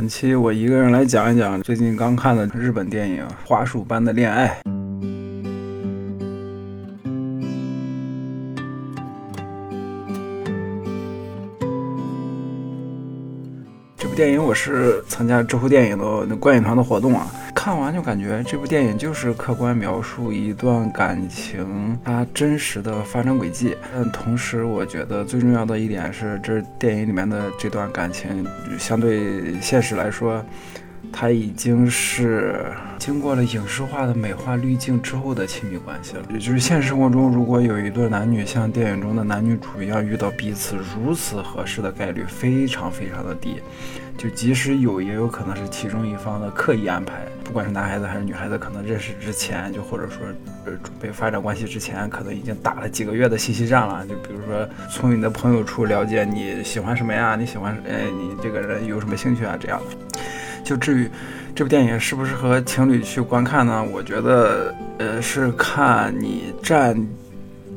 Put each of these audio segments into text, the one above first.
本期我一个人来讲一讲最近刚看的日本电影《花束般的恋爱》。电影我是参加知乎电影的观影团的活动啊，看完就感觉这部电影就是客观描述一段感情它真实的发展轨迹。但同时，我觉得最重要的一点是，这电影里面的这段感情相对现实来说。它已经是经过了影视化的美化滤镜之后的亲密关系了。也就是现实生活中，如果有一对男女像电影中的男女主一样遇到彼此如此合适的概率非常非常的低。就即使有，也有可能是其中一方的刻意安排。不管是男孩子还是女孩子，可能认识之前，就或者说呃准备发展关系之前，可能已经打了几个月的信息战了。就比如说从你的朋友处了解你喜欢什么呀，你喜欢哎你这个人有什么兴趣啊这样的。就至于这部电影适不适合情侣去观看呢？我觉得，呃，是看你站，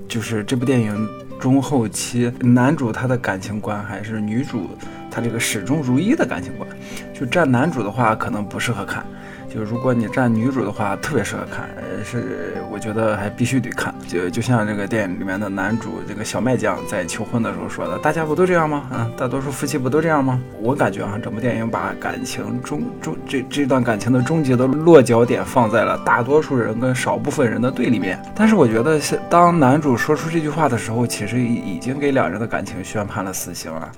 就是这部电影中后期男主他的感情观，还是女主她这个始终如一的感情观。就站男主的话，可能不适合看。就如果你站女主的话，特别适合看，是我觉得还必须得看。就就像这个电影里面的男主这个小麦将在求婚的时候说的：“大家不都这样吗？啊，大多数夫妻不都这样吗？”我感觉啊，整部电影把感情终终这这段感情的终结的落脚点放在了大多数人跟少部分人的对立面。但是我觉得，当男主说出这句话的时候，其实已经给两人的感情宣判了死刑了。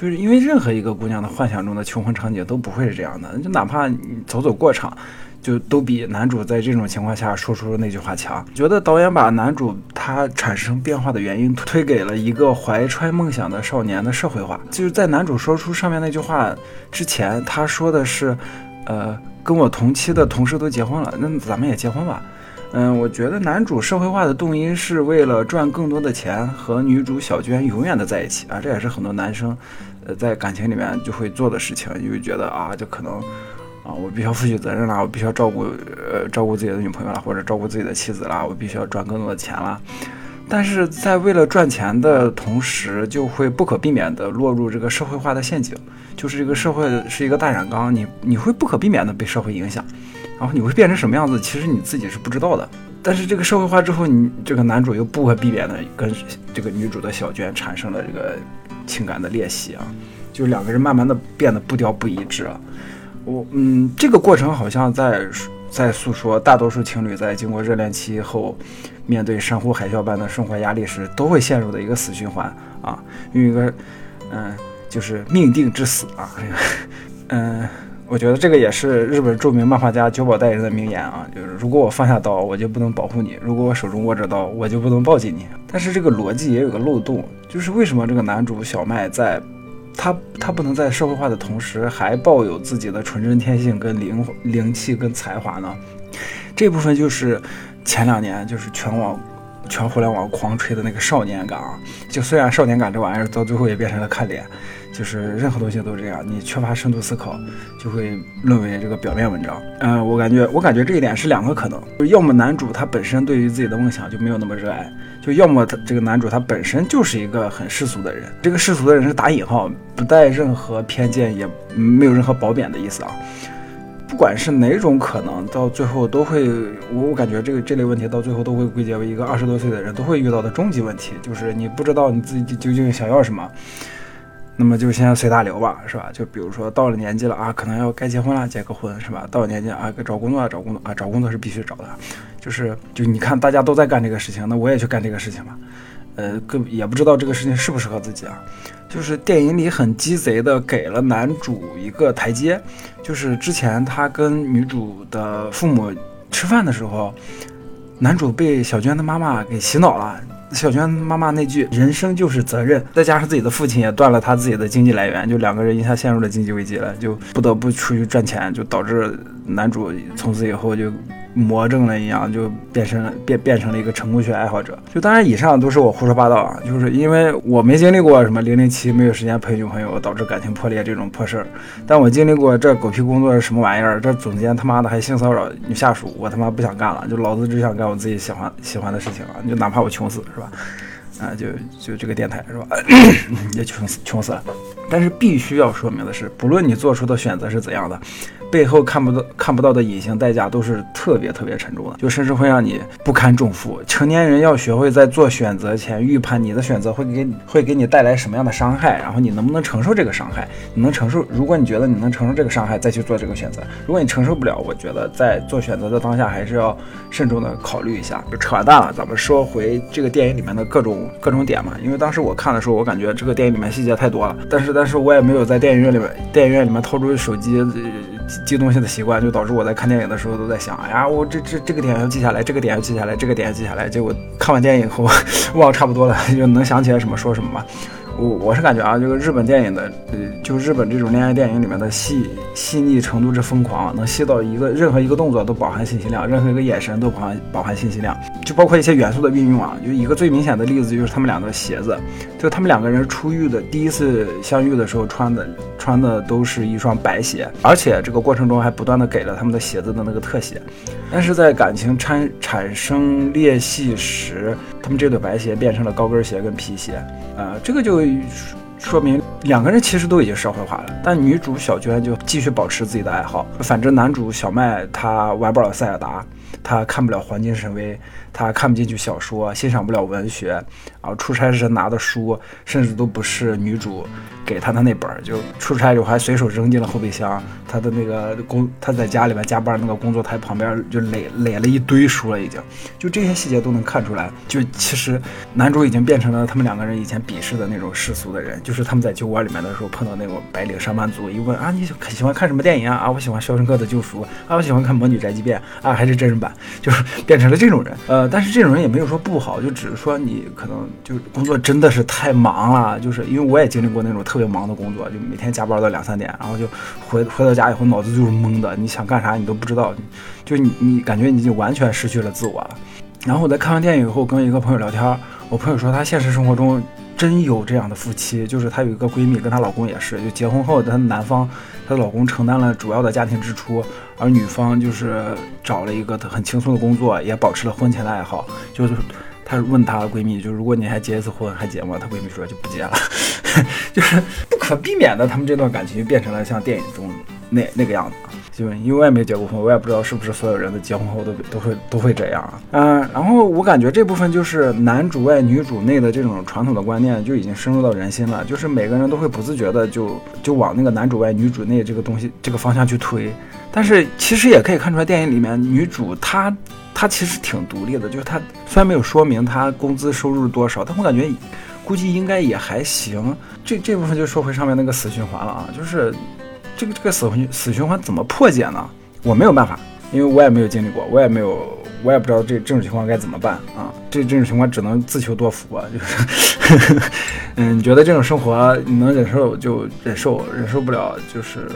就是因为任何一个姑娘的幻想中的求婚场景都不会是这样的，就哪怕你走走过场，就都比男主在这种情况下说出那句话强。觉得导演把男主他产生变化的原因推给了一个怀揣梦想的少年的社会化。就是在男主说出上面那句话之前，他说的是，呃，跟我同期的同事都结婚了，那咱们也结婚吧。嗯，我觉得男主社会化的动因是为了赚更多的钱和女主小娟永远的在一起啊，这也是很多男生，呃，在感情里面就会做的事情，因为觉得啊，就可能啊，我必须要负起责任啦，我必须要照顾呃照顾自己的女朋友啦，或者照顾自己的妻子啦，我必须要赚更多的钱啦。但是在为了赚钱的同时，就会不可避免的落入这个社会化的陷阱，就是这个社会是一个大染缸，你你会不可避免的被社会影响。然后你会变成什么样子？其实你自己是不知道的。但是这个社会化之后，你这个男主又不可避免的跟这个女主的小娟产生了这个情感的裂隙啊，就两个人慢慢的变得步调不一致啊。我嗯，这个过程好像在在诉说，大多数情侣在经过热恋期后，面对山呼海啸般的生活压力时，都会陷入的一个死循环啊，用一个嗯，就是命定之死啊，嗯。我觉得这个也是日本著名漫画家久保带人的名言啊，就是如果我放下刀，我就不能保护你；如果我手中握着刀，我就不能抱紧你。但是这个逻辑也有个漏洞，就是为什么这个男主小麦在，他他不能在社会化的同时还抱有自己的纯真天性跟灵灵气跟才华呢？这部分就是前两年就是全网全互联网狂吹的那个少年感啊，就虽然少年感这玩意儿到最后也变成了看脸。就是任何东西都是这样，你缺乏深度思考，就会沦为这个表面文章。嗯，我感觉，我感觉这一点是两个可能，要么男主他本身对于自己的梦想就没有那么热爱，就要么他这个男主他本身就是一个很世俗的人。这个世俗的人是打引号，不带任何偏见，也没有任何褒贬的意思啊。不管是哪种可能，到最后都会，我我感觉这个这类问题到最后都会归结为一个二十多岁的人都会遇到的终极问题，就是你不知道你自己究竟想要什么。那么就先随大流吧，是吧？就比如说到了年纪了啊，可能要该结婚了，结个婚，是吧？到了年纪啊，该找工作了，找工作啊，找工作是必须找的，就是就你看大家都在干这个事情，那我也去干这个事情吧。呃，更也不知道这个事情适不适合自己啊。就是电影里很鸡贼的给了男主一个台阶，就是之前他跟女主的父母吃饭的时候，男主被小娟的妈妈给洗脑了。小娟妈妈那句“人生就是责任”，再加上自己的父亲也断了他自己的经济来源，就两个人一下陷入了经济危机了，就不得不出去赚钱，就导致男主从此以后就。魔怔了一样，就变成了变变成了一个成功学爱好者。就当然，以上都是我胡说八道啊，就是因为我没经历过什么零零七没有时间陪女朋友导致感情破裂这种破事儿，但我经历过这狗屁工作是什么玩意儿？这总监他妈的还性骚扰女下属，我他妈不想干了，就老子只想干我自己喜欢喜欢的事情啊！就哪怕我穷死是吧？啊，就就这个电台是吧？也穷死穷死了。但是必须要说明的是，不论你做出的选择是怎样的。背后看不到看不到的隐形代价都是特别特别沉重的，就甚至会让你不堪重负。成年人要学会在做选择前预判你的选择会给你会给你带来什么样的伤害，然后你能不能承受这个伤害？你能承受？如果你觉得你能承受这个伤害，再去做这个选择；如果你承受不了，我觉得在做选择的当下还是要慎重的考虑一下。就扯完蛋了，咱们说回这个电影里面的各种各种点嘛。因为当时我看的时候，我感觉这个电影里面细节太多了，但是但是我也没有在电影院里面电影院里面掏出手机。记东西的习惯就导致我在看电影的时候都在想，哎呀，我这这这个点要记下来，这个点要记下来，这个点要记下来。结果看完电影以后 忘差不多了，就能想起来什么说什么吧。我我是感觉啊，这个日本电影的，呃，就日本这种恋爱电影里面的细细腻程度之疯狂，能细到一个任何一个动作都饱含信息量，任何一个眼神都饱含饱含信息量，就包括一些元素的运用啊。就一个最明显的例子就是他们俩的鞋子，就他们两个人初遇的第一次相遇的时候穿的穿的都是一双白鞋，而且这个过程中还不断的给了他们的鞋子的那个特写，但是在感情产产生裂隙时，他们这对白鞋变成了高跟鞋跟皮鞋，啊，这个就。görüşürüz. 说明两个人其实都已经社会化了，但女主小娟就继续保持自己的爱好。反正男主小麦他玩不了塞尔达，他看不了黄金神威，他看不进去小说，欣赏不了文学。然后出差时拿的书，甚至都不是女主。给他的那本，就出差时候还随手扔进了后备箱。他的那个工，他在家里边加班那个工作台旁边就垒垒了一堆书了，已经。就这些细节都能看出来，就其实男主已经变成了他们两个人以前鄙视的那种世俗的人。就是他们在酒馆里面的时候碰到那种白领上班族，一问啊你喜欢看什么电影啊？啊我喜欢《肖申克的救赎》啊我喜欢看《魔女宅急便》啊还是真人版，就是变成了这种人。呃，但是这种人也没有说不好，就只是说你可能就是工作真的是太忙了，就是因为我也经历过那种特。特别忙的工作，就每天加班到两三点，然后就回回到家以后脑子就是懵的，你想干啥你都不知道，就你你感觉你就完全失去了自我了。然后我在看完电影以后，跟一个朋友聊天，我朋友说他现实生活中真有这样的夫妻，就是她有一个闺蜜跟她老公也是，就结婚后她男方她老公承担了主要的家庭支出，而女方就是找了一个很轻松的工作，也保持了婚前的爱好，就是。她问她闺蜜，就如果你还结一次婚，还结吗？她闺蜜说就不结了，就是不可避免的，他们这段感情就变成了像电影中那那个样子。就因为我也没结过婚，我也不知道是不是所有人的结婚后都都会都会这样啊。嗯，然后我感觉这部分就是男主外女主内的这种传统的观念就已经深入到人心了，就是每个人都会不自觉的就就往那个男主外女主内这个东西这个方向去推。但是其实也可以看出来，电影里面女主她。她其实挺独立的，就是她虽然没有说明她工资收入多少，但我感觉估计应该也还行。这这部分就说回上面那个死循环了啊，就是这个这个死循死循环怎么破解呢？我没有办法，因为我也没有经历过，我也没有，我也不知道这这种情况该怎么办啊。这这种情况只能自求多福吧，就是，嗯，你觉得这种生活你能忍受就忍受，忍受不了就是。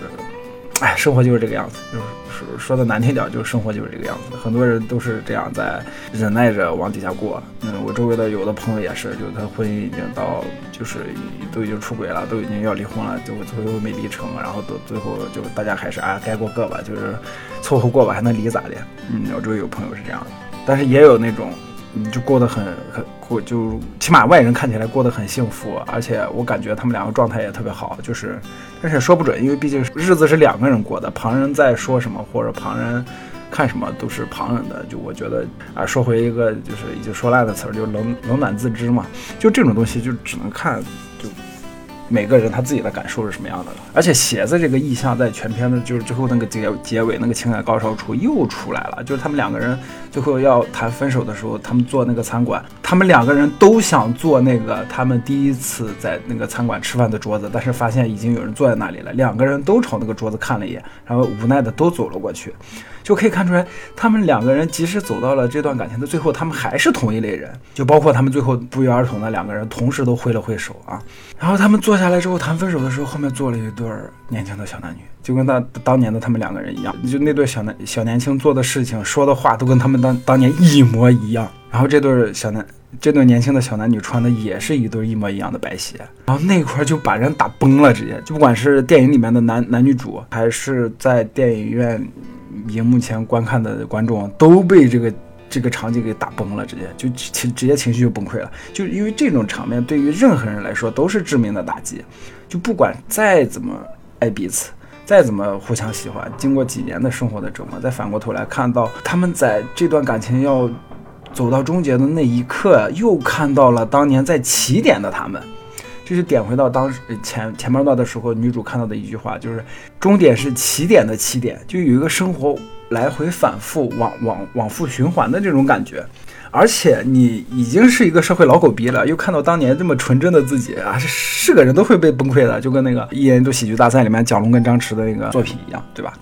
哎，生活就是这个样子，就是说说的难听点，就是生活就是这个样子。很多人都是这样在忍耐着往底下过。嗯，我周围的有的朋友也是，就他婚姻已经到，就是都已经出轨了，都已经要离婚了，就最后没离成，然后到最后就大家还是啊，该过各吧，就是凑合过吧，还能离咋的？嗯，我周围有朋友是这样的，但是也有那种。你就过得很很过，就起码外人看起来过得很幸福，而且我感觉他们两个状态也特别好，就是，但是说不准，因为毕竟日子是两个人过的，旁人在说什么或者旁人看什么都是旁人的，就我觉得啊，说回一个就是已经说烂的词儿，就冷冷暖自知嘛，就这种东西就只能看。每个人他自己的感受是什么样的了？而且鞋子这个意象在全片的，就是最后那个结结尾那个情感高潮处又出来了。就是他们两个人最后要谈分手的时候，他们坐那个餐馆，他们两个人都想坐那个他们第一次在那个餐馆吃饭的桌子，但是发现已经有人坐在那里了。两个人都朝那个桌子看了一眼，然后无奈的都走了过去。就可以看出来，他们两个人即使走到了这段感情的最后，他们还是同一类人。就包括他们最后不约而同的两个人同时都挥了挥手啊。然后他们坐下下来之后谈分手的时候，后面坐了一对年轻的小男女，就跟他当年的他们两个人一样。就那对小男小年轻做的事情、说的话都跟他们当当年一模一样。然后这对小男这对年轻的小男女穿的也是一对一模一样的白鞋。然后那块就把人打崩了，直接就不管是电影里面的男男女主，还是在电影院。荧幕前观看的观众都被这个这个场景给打崩了，直接就情直接情绪就崩溃了。就是因为这种场面对于任何人来说都是致命的打击，就不管再怎么爱彼此，再怎么互相喜欢，经过几年的生活的折磨，再反过头来看到他们在这段感情要走到终结的那一刻，又看到了当年在起点的他们。这就点回到当时前前半段的时候，女主看到的一句话，就是终点是起点的起点，就有一个生活来回反复、往往往复循环的这种感觉。而且你已经是一个社会老狗逼了，又看到当年这么纯真的自己啊，是个人都会被崩溃的，就跟那个一年一度喜剧大赛里面蒋龙跟张弛的那个作品一样，对吧？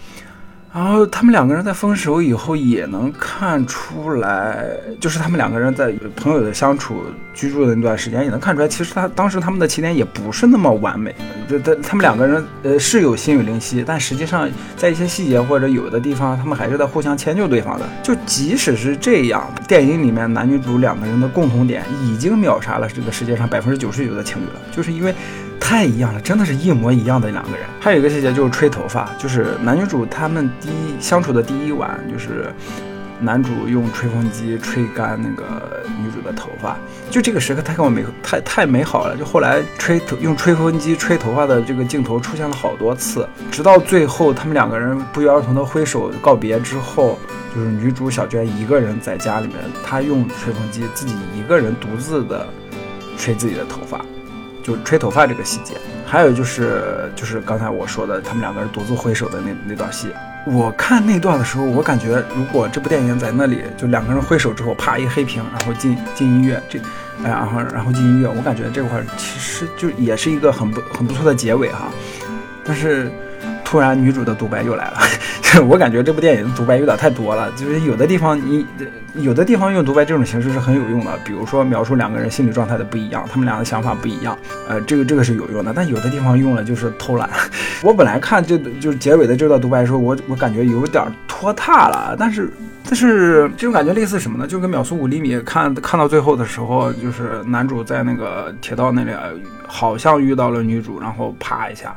然后他们两个人在分手以后也能看出来，就是他们两个人在朋友的相处、居住的那段时间也能看出来，其实他当时他们的起点也不是那么完美。这他他们两个人呃是有心有灵犀，但实际上在一些细节或者有的地方，他们还是在互相迁就对方的。就即使是这样，电影里面男女主两个人的共同点已经秒杀了这个世界上百分之九十九的情侣了，就是因为。太一样了，真的是一模一样的两个人。还有一个细节就是吹头发，就是男女主他们第一相处的第一晚，就是男主用吹风机吹干那个女主的头发，就这个时刻太美，太太美好了。就后来吹头用吹风机吹头发的这个镜头出现了好多次，直到最后他们两个人不约而同的挥手告别之后，就是女主小娟一个人在家里面，她用吹风机自己一个人独自的吹自己的头发。就吹头发这个细节，还有就是就是刚才我说的，他们两个人独自挥手的那那段戏。我看那段的时候，我感觉如果这部电影在那里就两个人挥手之后，啪一黑屏，然后进进音乐，这哎，然后然后进音乐，我感觉这块其实就也是一个很不很不错的结尾哈。但是突然女主的独白又来了。我感觉这部电影的独白有点太多了，就是有的地方你有的地方用独白这种形式是很有用的，比如说描述两个人心理状态的不一样，他们俩的想法不一样，呃，这个这个是有用的。但有的地方用了就是偷懒。我本来看这就是结尾的这段独白的时候，我我感觉有点拖沓了，但是但是这种感觉类似什么呢？就跟秒速五厘米看看到最后的时候，就是男主在那个铁道那里好像遇到了女主，然后啪一下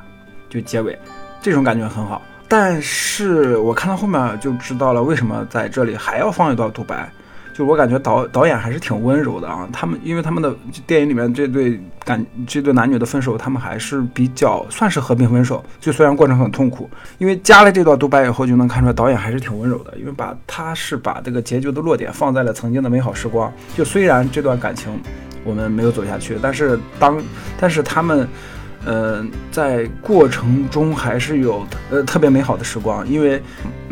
就结尾，这种感觉很好。但是我看到后面就知道了，为什么在这里还要放一段独白？就我感觉导导演还是挺温柔的啊。他们因为他们的电影里面这对感这对男女的分手，他们还是比较算是和平分手。就虽然过程很痛苦，因为加了这段独白以后，就能看出来导演还是挺温柔的。因为把他是把这个结局的落点放在了曾经的美好时光。就虽然这段感情我们没有走下去，但是当但是他们。呃，在过程中还是有呃特别美好的时光，因为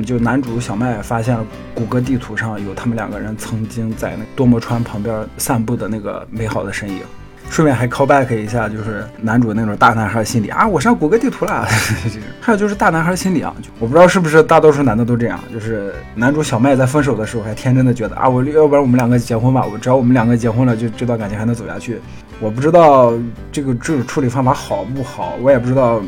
就男主小麦发现了谷歌地图上有他们两个人曾经在那多摩川旁边散步的那个美好的身影，顺便还 call back 一下，就是男主那种大男孩心理啊，我上谷歌地图了。还有就是大男孩心理啊，我不知道是不是大多数男的都这样，就是男主小麦在分手的时候还天真的觉得啊，我要不然我们两个结婚吧，我只要我们两个结婚了，就这段感情还能走下去。我不知道这个这种处理方法好不好，我也不知道，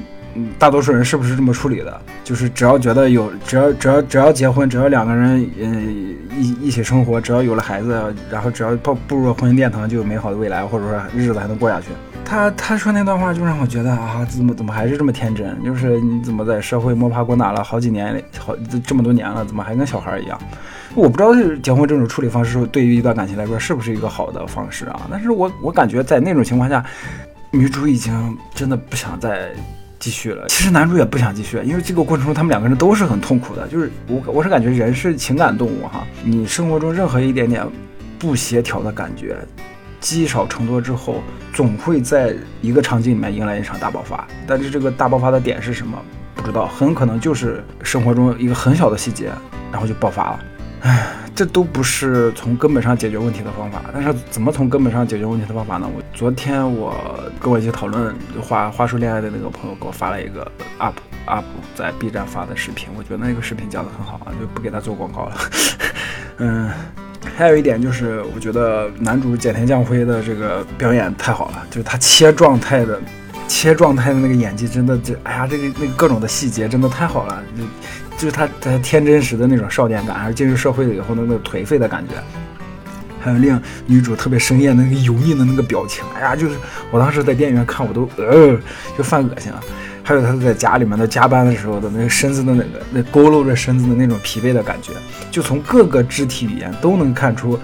大多数人是不是这么处理的？就是只要觉得有，只要只要只要结婚，只要两个人，嗯，一一起生活，只要有了孩子，然后只要步步入婚姻殿堂，就有美好的未来，或者说日子还能过下去。他 他说那段话就让我觉得啊，怎么怎么还是这么天真？就是你怎么在社会摸爬滚打了好几年，好这么多年了，怎么还跟小孩一样？我不知道结婚这种处理方式对于一段感情来说是不是一个好的方式啊？但是我我感觉在那种情况下，女主已经真的不想再继续了。其实男主也不想继续，因为这个过程中他们两个人都是很痛苦的。就是我我是感觉人是情感动物哈，你生活中任何一点点不协调的感觉，积少成多之后，总会在一个场景里面迎来一场大爆发。但是这个大爆发的点是什么？不知道，很可能就是生活中一个很小的细节，然后就爆发了。唉，这都不是从根本上解决问题的方法。但是怎么从根本上解决问题的方法呢？我昨天我跟我一起讨论花花束恋爱的那个朋友给我发了一个 UP UP 在 B 站发的视频，我觉得那个视频讲的很好啊，就不给他做广告了。嗯，还有一点就是，我觉得男主简田将辉的这个表演太好了，就是他切状态的切状态的那个演技，真的这哎呀，这个那个各种的细节真的太好了。就是他他天真时的那种少年感，还是进入社会了以后的那个颓废的感觉，还有令女主特别生厌的那个油腻的那个表情，哎呀，就是我当时在电影院看我都呃就犯恶心了。还有他在家里面的加班的时候的那个身子的那个那佝偻着身子的那种疲惫的感觉，就从各个肢体语言都能看出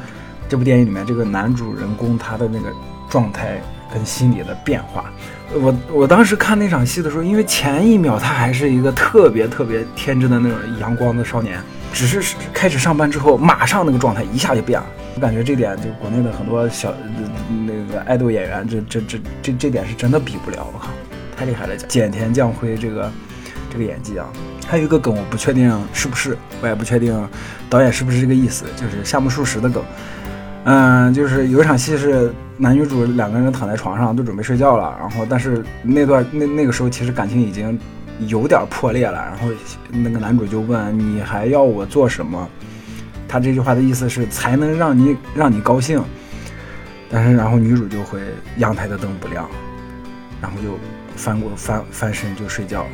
这部电影里面这个男主人公他的那个状态跟心理的变化。我我当时看那场戏的时候，因为前一秒他还是一个特别特别天真的那种阳光的少年，只是开始上班之后，马上那个状态一下就变了。我感觉这点就国内的很多小那个爱豆演员，这这这这这点是真的比不了。我靠！太厉害了，简田将辉这个这个演技啊，还有一个梗我不确定是不是，我也不确定导演是不是这个意思，就是夏目漱石的梗。嗯，就是有一场戏是男女主两个人躺在床上都准备睡觉了，然后但是那段那那个时候其实感情已经有点破裂了，然后那个男主就问你还要我做什么？他这句话的意思是才能让你让你高兴，但是然后女主就会阳台的灯不亮，然后就。翻过翻翻身就睡觉了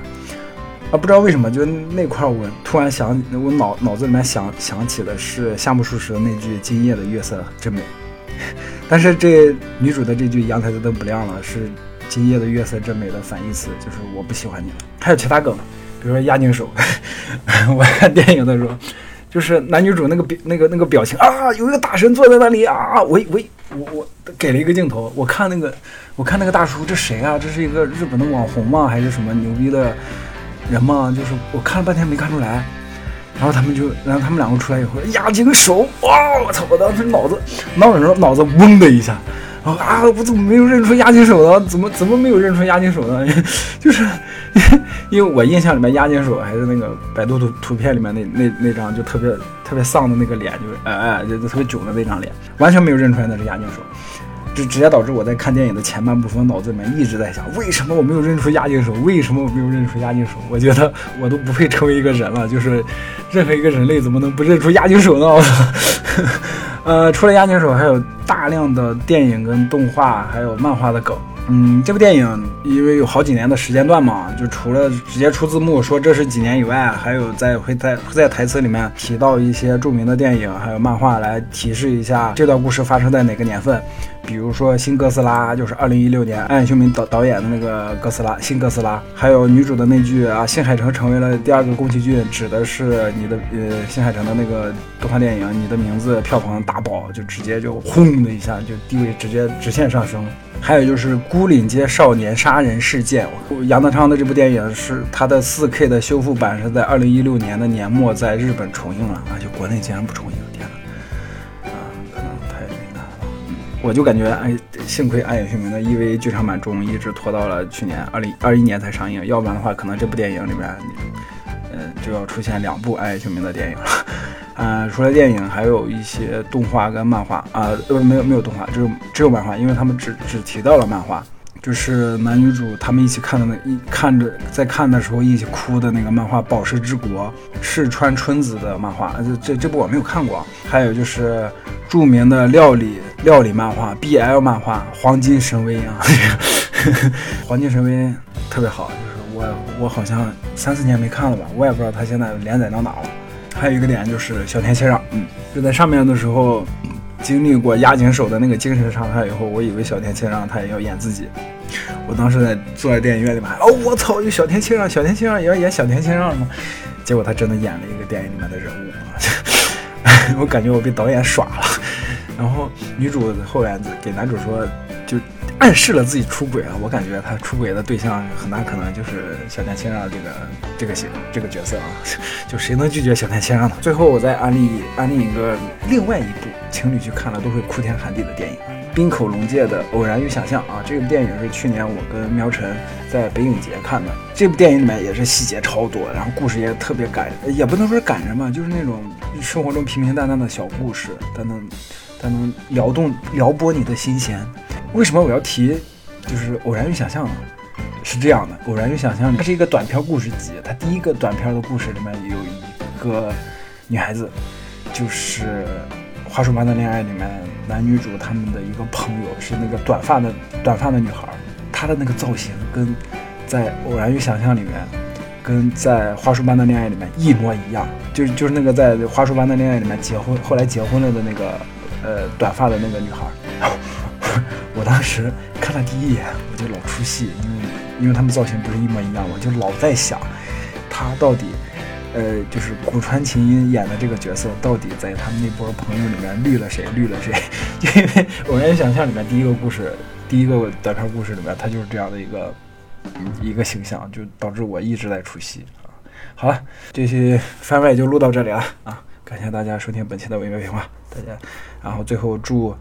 啊！不知道为什么，就那块我突然想，我脑脑子里面想想起的是夏目漱石的那句“今夜的月色真美”，但是这女主的这句“阳台的灯不亮了”是“今夜的月色真美”的反义词，就是我不喜欢你了。还有其他梗，比如说押井守，我看电影的时候。就是男女主那个表那个那个表情啊，有一个大神坐在那里啊，我我我我给了一个镜头，我看那个我看那个大叔，这谁啊？这是一个日本的网红吗？还是什么牛逼的人嘛？就是我看了半天没看出来，然后他们就，然后他们两个出来以后，押井守，哇，我操！我当时脑子脑子脑子嗡的一下。啊！我怎么没有认出押金手呢？怎么怎么没有认出押金手呢？就是 因为我印象里面押金手还是那个百度图图片里面那那那张就特别特别丧的那个脸，就是哎哎就特别囧的那张脸，完全没有认出来那是押金手，就直接导致我在看电影的前半部分脑子里面一直在想，为什么我没有认出押井守？为什么我没有认出押井守？我觉得我都不配成为一个人了，就是任何一个人类怎么能不认出押井守呢？呃，除了押井守，还有大量的电影跟动画，还有漫画的梗。嗯，这部电影因为有好几年的时间段嘛，就除了直接出字幕说这是几年以外，还有在会在会在台词里面提到一些著名的电影还有漫画来提示一下这段故事发生在哪个年份。比如说《新哥斯拉》，就是二零一六年安野秀明导导演的那个哥斯拉，新哥斯拉。还有女主的那句啊，新海诚成为了第二个宫崎骏，指的是你的呃新海诚的那个动画电影，你的名字票房大爆，就直接就轰的一下，就地位直接直线上升。还有就是《孤岭街少年杀人事件》，杨德昌的这部电影是他的 4K 的修复版，是在二零一六年的年末在日本重映了啊，就国内竟然不重映。我就感觉，哎，幸亏暗夜秀明的 EV 剧场版中一直拖到了去年二零二一年才上映，要不然的话，可能这部电影里面，嗯，就要出现两部暗夜秀明的电影了。嗯，除了电影，还有一些动画跟漫画啊，呃，没有没有动画，只有只有漫画，因为他们只只提到了漫画。就是男女主他们一起看的那一看着在看的时候一起哭的那个漫画《宝石之国》，赤川春子的漫画，这这这部我没有看过。还有就是著名的料理料理漫画 BL 漫画《黄金神威》啊，《黄金神威》特别好，就是我我好像三四年没看了吧，我也不知道他现在连载到哪了。还有一个点就是小田切让，嗯，就在上面的时候。经历过押井守的那个精神伤害以后，我以为小田切让他也要演自己。我当时在坐在电影院里面，哦，我操，有小田切让，小田切让也要演小田切让吗？结果他真的演了一个电影里面的人物，我感觉我被导演耍了。然后女主后来给男主说，就。暗示了自己出轨了，我感觉他出轨的对象很大可能就是小田切让这个这个型这个角色啊，就谁能拒绝小田切让呢？最后我再安利安利一个另外一部情侣去看了都会哭天喊地的电影，滨口龙介的《偶然与想象》啊，这部电影是去年我跟苗晨在北影节看的，这部电影里面也是细节超多，然后故事也特别感，也不能说感人吧，就是那种生活中平平淡淡的小故事，但能它能撩动撩拨你的心弦。为什么我要提，就是《偶然与想象》呢？是这样的，《偶然与想象》它是一个短篇故事集，它第一个短篇的故事里面有一个女孩子，就是《花束般的恋爱》里面男女主他们的一个朋友，是那个短发的短发的女孩，她的那个造型跟在《偶然与想象》里面，跟在《花束般的恋爱》里面一模一样，就就是那个在《花束般的恋爱》里面结婚后来结婚了的那个呃短发的那个女孩。我当时看了第一眼，我就老出戏，因为因为他们造型不是一模一样嘛，就老在想他到底，呃，就是古川琴音演的这个角色到底在他们那波朋友里面绿了谁，绿了谁？因为《偶然想象》里面第一个故事，第一个短片故事里面，他就是这样的一个一个形象，就导致我一直在出戏啊。好了，这期番外就录到这里了啊！感谢大家收听本期的微妙评话，大家，然后最后祝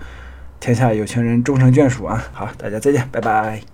天下有情人终成眷属啊！好，大家再见，拜拜。